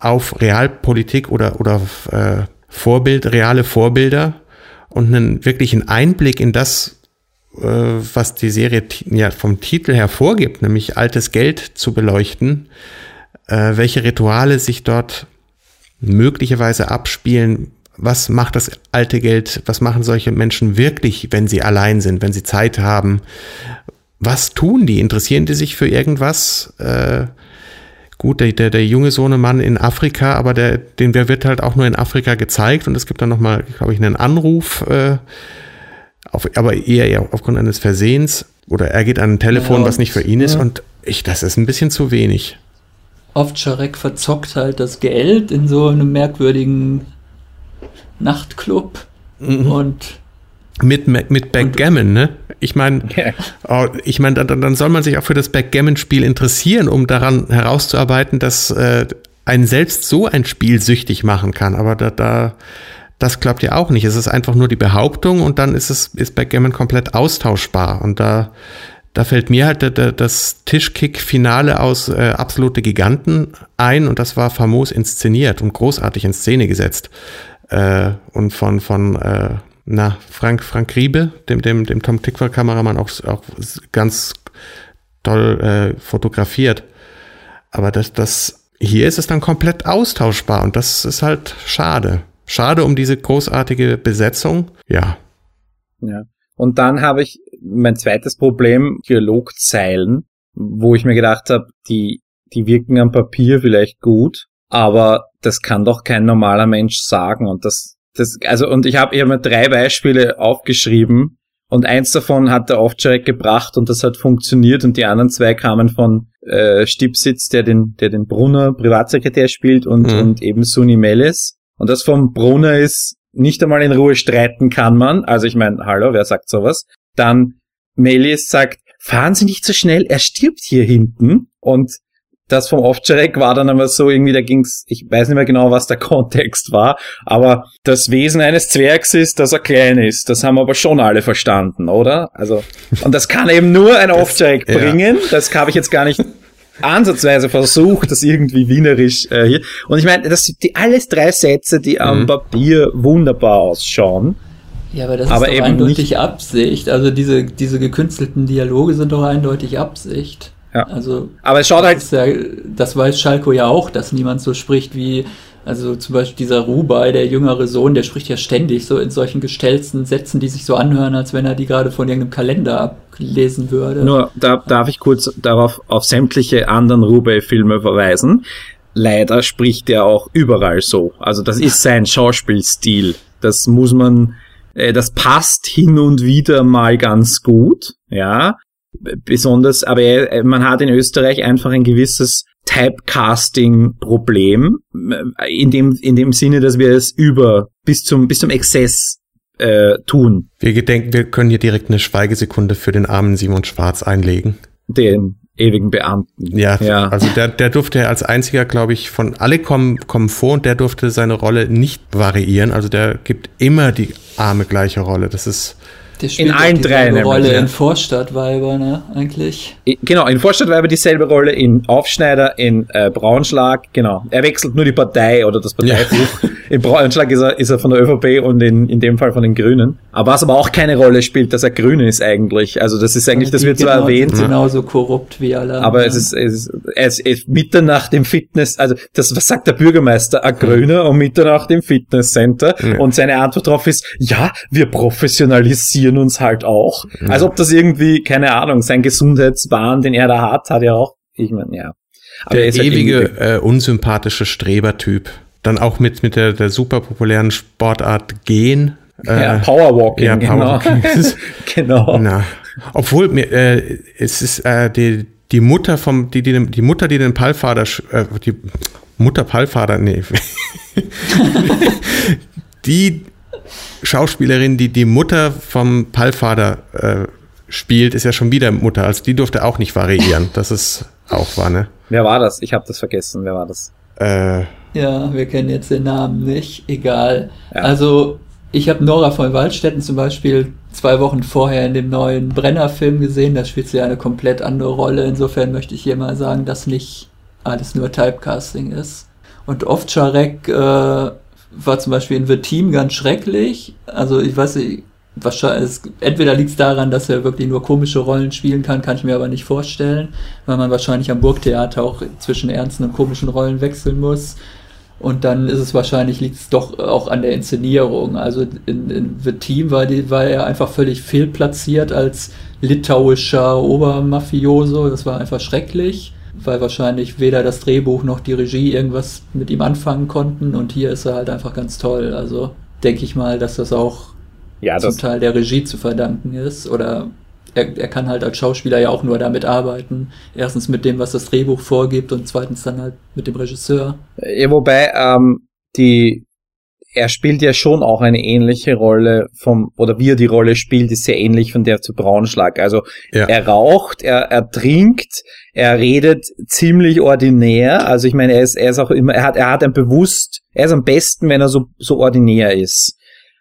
auf Realpolitik oder, oder äh, Vorbild, reale Vorbilder und einen wirklichen Einblick in das, äh, was die Serie ja vom Titel her vorgibt, nämlich altes Geld zu beleuchten, äh, welche Rituale sich dort möglicherweise abspielen, was macht das alte Geld, was machen solche Menschen wirklich, wenn sie allein sind, wenn sie Zeit haben, was tun die? Interessieren die sich für irgendwas? Gut, der, der, der junge Sohnemann in Afrika, aber der, den der wird halt auch nur in Afrika gezeigt und es gibt dann nochmal, glaube ich, einen Anruf, äh, auf, aber eher, eher aufgrund eines Versehens oder er geht an ein Telefon, ja, was nicht für ihn ja. ist und ich, das ist ein bisschen zu wenig. Oft Scharek verzockt halt das Geld in so einem merkwürdigen Nachtclub mhm. und mit, mit Backgammon, ne? Ich meine, oh, ich meine, dann, dann soll man sich auch für das Backgammon-Spiel interessieren, um daran herauszuarbeiten, dass äh, einen selbst so ein Spiel süchtig machen kann. Aber da, da, das klappt ja auch nicht. Es ist einfach nur die Behauptung und dann ist es, ist Backgammon komplett austauschbar. Und da, da fällt mir halt das Tischkick-Finale aus äh, Absolute Giganten ein und das war famos inszeniert und großartig in Szene gesetzt. Äh, und von, von äh, na, Frank, Frank Riebe, dem, dem, dem Tom Tickwer Kameramann auch, auch ganz toll äh, fotografiert. Aber das, das, hier ist es dann komplett austauschbar und das ist halt schade. Schade um diese großartige Besetzung. Ja. Ja. Und dann habe ich mein zweites Problem, Dialogzeilen. wo ich mir gedacht habe, die, die wirken am Papier vielleicht gut, aber das kann doch kein normaler Mensch sagen. Und das, das, also, und ich habe mir drei Beispiele aufgeschrieben, und eins davon hat der Ovtcharek gebracht und das hat funktioniert und die anderen zwei kamen von äh, Stipsitz, der den, der den Brunner Privatsekretär spielt und, mhm. und eben Suni Melis. Und das vom Brunner ist, nicht einmal in Ruhe streiten kann man. Also ich meine, hallo, wer sagt sowas? Dann Melis sagt, fahren Sie nicht so schnell, er stirbt hier hinten. Und das vom Ovtcharek war dann aber so irgendwie, da ging's, ich weiß nicht mehr genau, was der Kontext war, aber das Wesen eines Zwergs ist, dass er klein ist. Das haben aber schon alle verstanden, oder? Also, und das kann eben nur ein Ovtcharek bringen. Ja. Das habe ich jetzt gar nicht ansatzweise versucht, das irgendwie wienerisch äh, hier. Und ich meine, das sind die alles drei Sätze, die am mhm. Papier wunderbar ausschauen. Ja, aber das aber ist doch eindeutig nicht. Absicht. Also diese, diese gekünstelten Dialoge sind doch eindeutig Absicht. Ja. Also, aber es schaut halt. Ja, das weiß Schalko ja auch, dass niemand so spricht wie, also zum Beispiel dieser Rubai, der jüngere Sohn, der spricht ja ständig so in solchen gestellten Sätzen, die sich so anhören, als wenn er die gerade von irgendeinem Kalender ablesen würde. Nur, da darf ich kurz darauf auf sämtliche anderen Rubai-Filme verweisen. Leider spricht er auch überall so. Also das ist sein Schauspielstil. Das muss man, äh, das passt hin und wieder mal ganz gut, ja besonders, aber man hat in Österreich einfach ein gewisses Typecasting-Problem, in dem, in dem Sinne, dass wir es über, bis zum, bis zum Exzess äh, tun. Wir gedenken, wir können hier direkt eine Schweigesekunde für den armen Simon Schwarz einlegen. Den ewigen Beamten. Ja, ja. also der, der durfte als einziger, glaube ich, von alle kommen, kommen vor und der durfte seine Rolle nicht variieren. Also der gibt immer die arme gleiche Rolle. Das ist in allen drei Rolle ja. in Vorstadtweiber, ne, eigentlich. Genau, in Vorstadtweiber dieselbe Rolle, in Aufschneider, in äh, Braunschlag, genau. Er wechselt nur die Partei oder das Parteibuch. Ja. In Braunschlag ist er, ist er von der ÖVP und in, in dem Fall von den Grünen. Aber was aber auch keine Rolle spielt, dass er Grün ist eigentlich. Also das ist eigentlich, das wird genau, zwar erwähnt. Genauso korrupt wie alle. Aber es ist, es ist, es ist Mitternacht im Fitness, also das, was sagt der Bürgermeister? Ein Grüner um Mitternacht im Fitnesscenter. Ja. Und seine Antwort darauf ist, ja, wir professionalisieren interessieren uns halt auch. Ja. Als ob das irgendwie, keine Ahnung, sein Gesundheitswahn, den er da hat, hat er auch, ich meine, ja. Aber der halt ewige, äh, unsympathische Strebertyp. Dann auch mit, mit der, der super populären Sportart Gehen. Äh, ja, Powerwalking. Ja, Powerwalking. Genau. genau. Na, obwohl mir, äh, es ist äh, die, die Mutter vom, die, die, die Mutter, die den Pallvater, äh, die Mutter Pallvater, nee. die Schauspielerin, die die Mutter vom Pallvater äh, spielt, ist ja schon wieder Mutter. Also die durfte auch nicht variieren. Das ist auch wahr, ne? Wer war das? Ich habe das vergessen. Wer war das? Äh, ja, wir kennen jetzt den Namen nicht. Egal. Ja. Also ich habe Nora von Waldstätten zum Beispiel zwei Wochen vorher in dem neuen Brenner-Film gesehen. Da spielt sie eine komplett andere Rolle. Insofern möchte ich hier mal sagen, dass nicht alles nur Typecasting ist. Und Ovtcharek äh, war zum Beispiel in The Team ganz schrecklich. Also ich weiß nicht, wahrscheinlich, entweder liegt es daran, dass er wirklich nur komische Rollen spielen kann, kann ich mir aber nicht vorstellen, weil man wahrscheinlich am Burgtheater auch zwischen ernsten und komischen Rollen wechseln muss. Und dann ist es wahrscheinlich, liegt es doch auch an der Inszenierung. Also in, in The Team war, die, war er einfach völlig fehlplatziert als litauischer Obermafioso. Das war einfach schrecklich weil wahrscheinlich weder das Drehbuch noch die Regie irgendwas mit ihm anfangen konnten und hier ist er halt einfach ganz toll. Also denke ich mal, dass das auch ja, das zum Teil der Regie zu verdanken ist oder er, er kann halt als Schauspieler ja auch nur damit arbeiten. Erstens mit dem, was das Drehbuch vorgibt und zweitens dann halt mit dem Regisseur. Ja, wobei ähm, die er spielt ja schon auch eine ähnliche Rolle vom, oder wie er die Rolle spielt, ist sehr ähnlich von der zu Braunschlag. Also ja. er raucht, er, er trinkt, er redet ziemlich ordinär. Also ich meine, er ist, er ist auch immer, er hat, er hat ein bewusst, er ist am besten, wenn er so, so ordinär ist.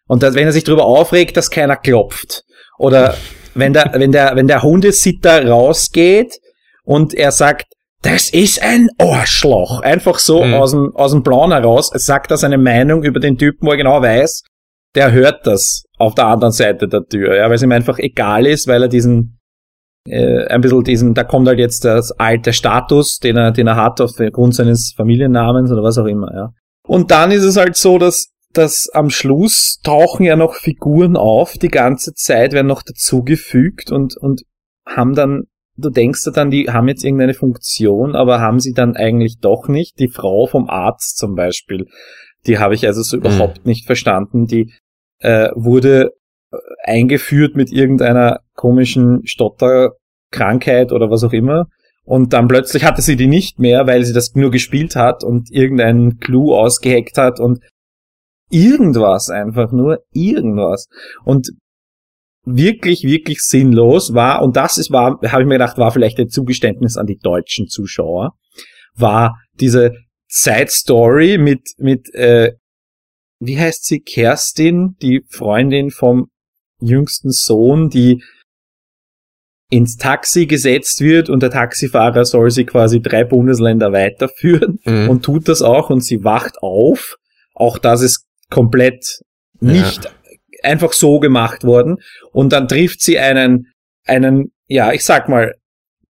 Und dass, wenn er sich darüber aufregt, dass keiner klopft. Oder wenn der, wenn der, wenn der Hundesitter rausgeht und er sagt, das ist ein Arschloch. Einfach so mhm. aus, dem, aus dem Plan heraus sagt er seine Meinung über den Typen, wo er genau weiß, der hört das auf der anderen Seite der Tür, ja, weil es ihm einfach egal ist, weil er diesen, äh, ein bisschen diesen, da kommt halt jetzt das alte Status, den er, den er hat aufgrund seines Familiennamens oder was auch immer, ja. Und dann ist es halt so, dass, dass am Schluss tauchen ja noch Figuren auf, die ganze Zeit werden noch dazugefügt und, und haben dann du denkst dann, die haben jetzt irgendeine Funktion, aber haben sie dann eigentlich doch nicht. Die Frau vom Arzt zum Beispiel, die habe ich also so mhm. überhaupt nicht verstanden. Die äh, wurde äh, eingeführt mit irgendeiner komischen Stotterkrankheit oder was auch immer. Und dann plötzlich hatte sie die nicht mehr, weil sie das nur gespielt hat und irgendeinen Clou ausgeheckt hat und irgendwas einfach nur irgendwas. Und wirklich, wirklich sinnlos war, und das ist, war, habe ich mir gedacht, war vielleicht ein Zugeständnis an die deutschen Zuschauer, war diese Side Story mit, mit, äh, wie heißt sie, Kerstin, die Freundin vom jüngsten Sohn, die ins Taxi gesetzt wird und der Taxifahrer soll sie quasi drei Bundesländer weiterführen mhm. und tut das auch und sie wacht auf. Auch das ist komplett nicht ja einfach so gemacht worden. Und dann trifft sie einen, einen, ja, ich sag mal,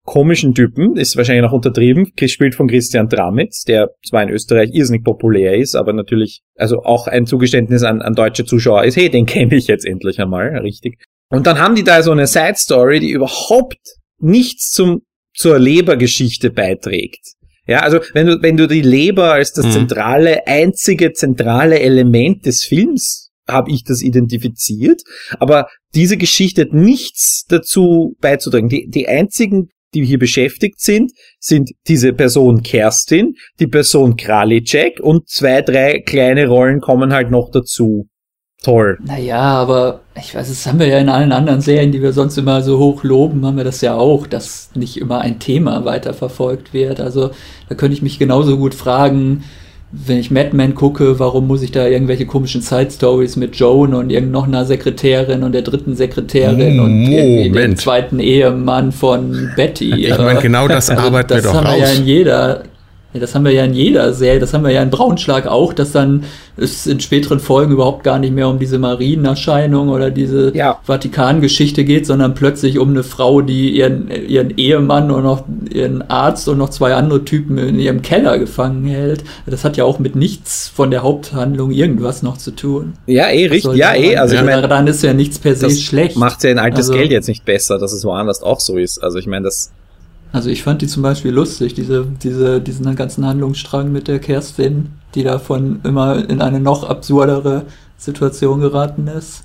komischen Typen, ist wahrscheinlich noch untertrieben, gespielt von Christian Dramitz, der zwar in Österreich irrsinnig populär ist, aber natürlich, also auch ein Zugeständnis an, an deutsche Zuschauer ist, hey, den kenne ich jetzt endlich einmal, richtig. Und dann haben die da so eine Side Story, die überhaupt nichts zum, zur Lebergeschichte beiträgt. Ja, also wenn du, wenn du die Leber als das mhm. zentrale, einzige zentrale Element des Films habe ich das identifiziert. Aber diese Geschichte hat nichts dazu beizutragen. Die, die einzigen, die hier beschäftigt sind, sind diese Person Kerstin, die Person Kralicek und zwei, drei kleine Rollen kommen halt noch dazu. Toll. Naja, aber ich weiß, das haben wir ja in allen anderen Serien, die wir sonst immer so hoch loben, haben wir das ja auch, dass nicht immer ein Thema weiterverfolgt wird. Also da könnte ich mich genauso gut fragen, wenn ich Mad Men gucke, warum muss ich da irgendwelche komischen Side Stories mit Joan und irgend noch einer Sekretärin und der dritten Sekretärin mm, und dem zweiten Ehemann von Betty. Ich meine, genau das also, arbeiten das wir doch haben wir ja in jeder ja, das haben wir ja in jeder Serie, das haben wir ja in Braunschlag auch, dass dann es in späteren Folgen überhaupt gar nicht mehr um diese Marienerscheinung oder diese ja. Vatikangeschichte geht, sondern plötzlich um eine Frau, die ihren, ihren Ehemann und noch ihren Arzt und noch zwei andere Typen in ihrem Keller gefangen hält. Das hat ja auch mit nichts von der Haupthandlung irgendwas noch zu tun. Ja, eh, richtig. Ja, eh. Also ich meine, dann ist ja nichts per se schlecht. Macht ja ein altes also, Geld jetzt nicht besser, dass es woanders auch so ist. Also ich meine, das also ich fand die zum Beispiel lustig, diese, diese, diesen ganzen Handlungsstrang mit der Kerstin, die davon immer in eine noch absurdere Situation geraten ist.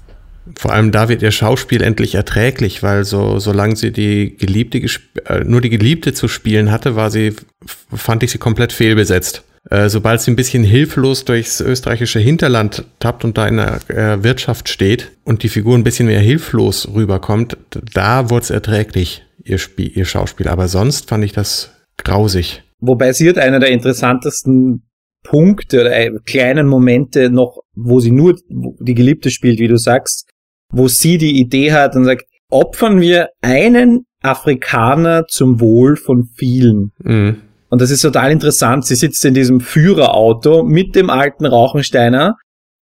Vor allem da wird ihr Schauspiel endlich erträglich, weil so solange sie die Geliebte äh, nur die Geliebte zu spielen hatte, war sie fand ich sie komplett fehlbesetzt. Äh, sobald sie ein bisschen hilflos durchs österreichische Hinterland tappt und da in der äh, Wirtschaft steht und die Figur ein bisschen mehr hilflos rüberkommt, da wurde es erträglich ihr, Spiel, ihr Schauspiel. Aber sonst fand ich das grausig. Wobei sie hat einer der interessantesten Punkte oder äh, kleinen Momente noch, wo sie nur die Geliebte spielt, wie du sagst, wo sie die Idee hat und sagt, opfern wir einen Afrikaner zum Wohl von vielen. Mhm. Und das ist total interessant. Sie sitzt in diesem Führerauto mit dem alten Rauchensteiner.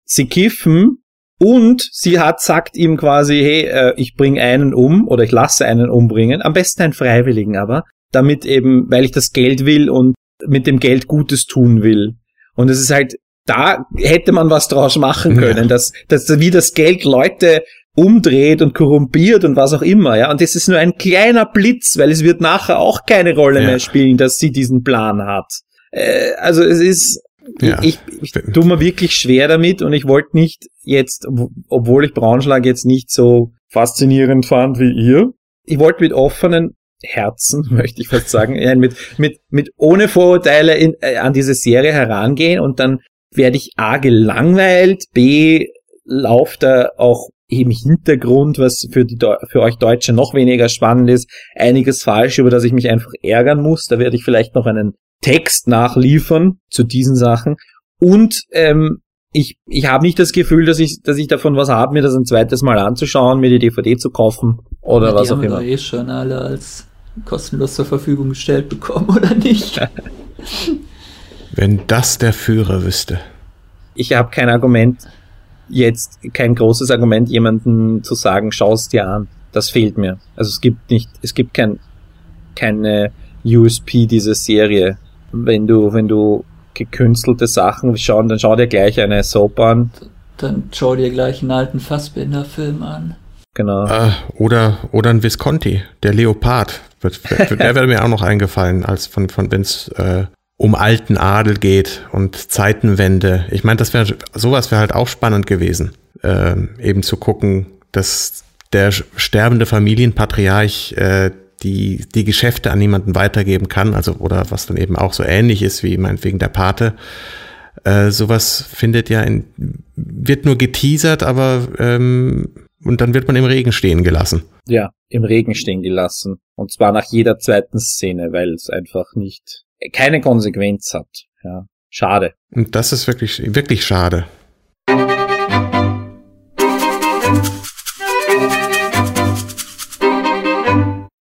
Sie kiffen und sie hat, sagt ihm quasi, hey, äh, ich bringe einen um oder ich lasse einen umbringen, am besten einen Freiwilligen aber, damit eben, weil ich das Geld will und mit dem Geld Gutes tun will. Und es ist halt, da hätte man was draus machen können, ja. dass, dass wie das Geld Leute umdreht und korrumpiert und was auch immer, ja. Und das ist nur ein kleiner Blitz, weil es wird nachher auch keine Rolle ja. mehr spielen, dass sie diesen Plan hat. Äh, also es ist, ja. Ich, ich tue mir wirklich schwer damit und ich wollte nicht jetzt, obwohl ich Braunschlag jetzt nicht so faszinierend fand wie ihr, ich wollte mit offenen Herzen, möchte ich fast sagen, mit, mit, mit ohne Vorurteile in, äh, an diese Serie herangehen und dann werde ich A gelangweilt, B lauft da auch im Hintergrund, was für, die, für euch Deutsche noch weniger spannend ist, einiges falsch, über das ich mich einfach ärgern muss. Da werde ich vielleicht noch einen Text nachliefern zu diesen Sachen. Und ähm, ich, ich habe nicht das Gefühl, dass ich, dass ich davon was habe, mir das ein zweites Mal anzuschauen, mir die DVD zu kaufen oder ja, was auch immer. Die haben eh schon alle als kostenlos zur Verfügung gestellt bekommen, oder nicht? Wenn das der Führer wüsste. Ich habe kein Argument, jetzt kein großes Argument, jemanden zu sagen, schau es dir an. Das fehlt mir. Also es gibt nicht, es gibt kein, keine USP dieser Serie wenn du, wenn du gekünstelte Sachen schauen, dann schau dir gleich eine Soap an. Dann schau dir gleich einen alten Fassbinder-Film an. genau. Äh, oder, oder ein Visconti, der Leopard. Wird, der wäre mir auch noch eingefallen, als von, von wenn es äh, um alten Adel geht und Zeitenwende. Ich meine, das wäre sowas wäre halt auch spannend gewesen, äh, eben zu gucken, dass der sterbende Familienpatriarch äh, die die Geschäfte an niemanden weitergeben kann, also oder was dann eben auch so ähnlich ist wie meinetwegen der Pate. Äh, sowas findet ja in, wird nur geteasert, aber ähm, und dann wird man im Regen stehen gelassen. Ja, im Regen stehen gelassen. Und zwar nach jeder zweiten Szene, weil es einfach nicht keine Konsequenz hat. Ja, schade. Und das ist wirklich, wirklich schade.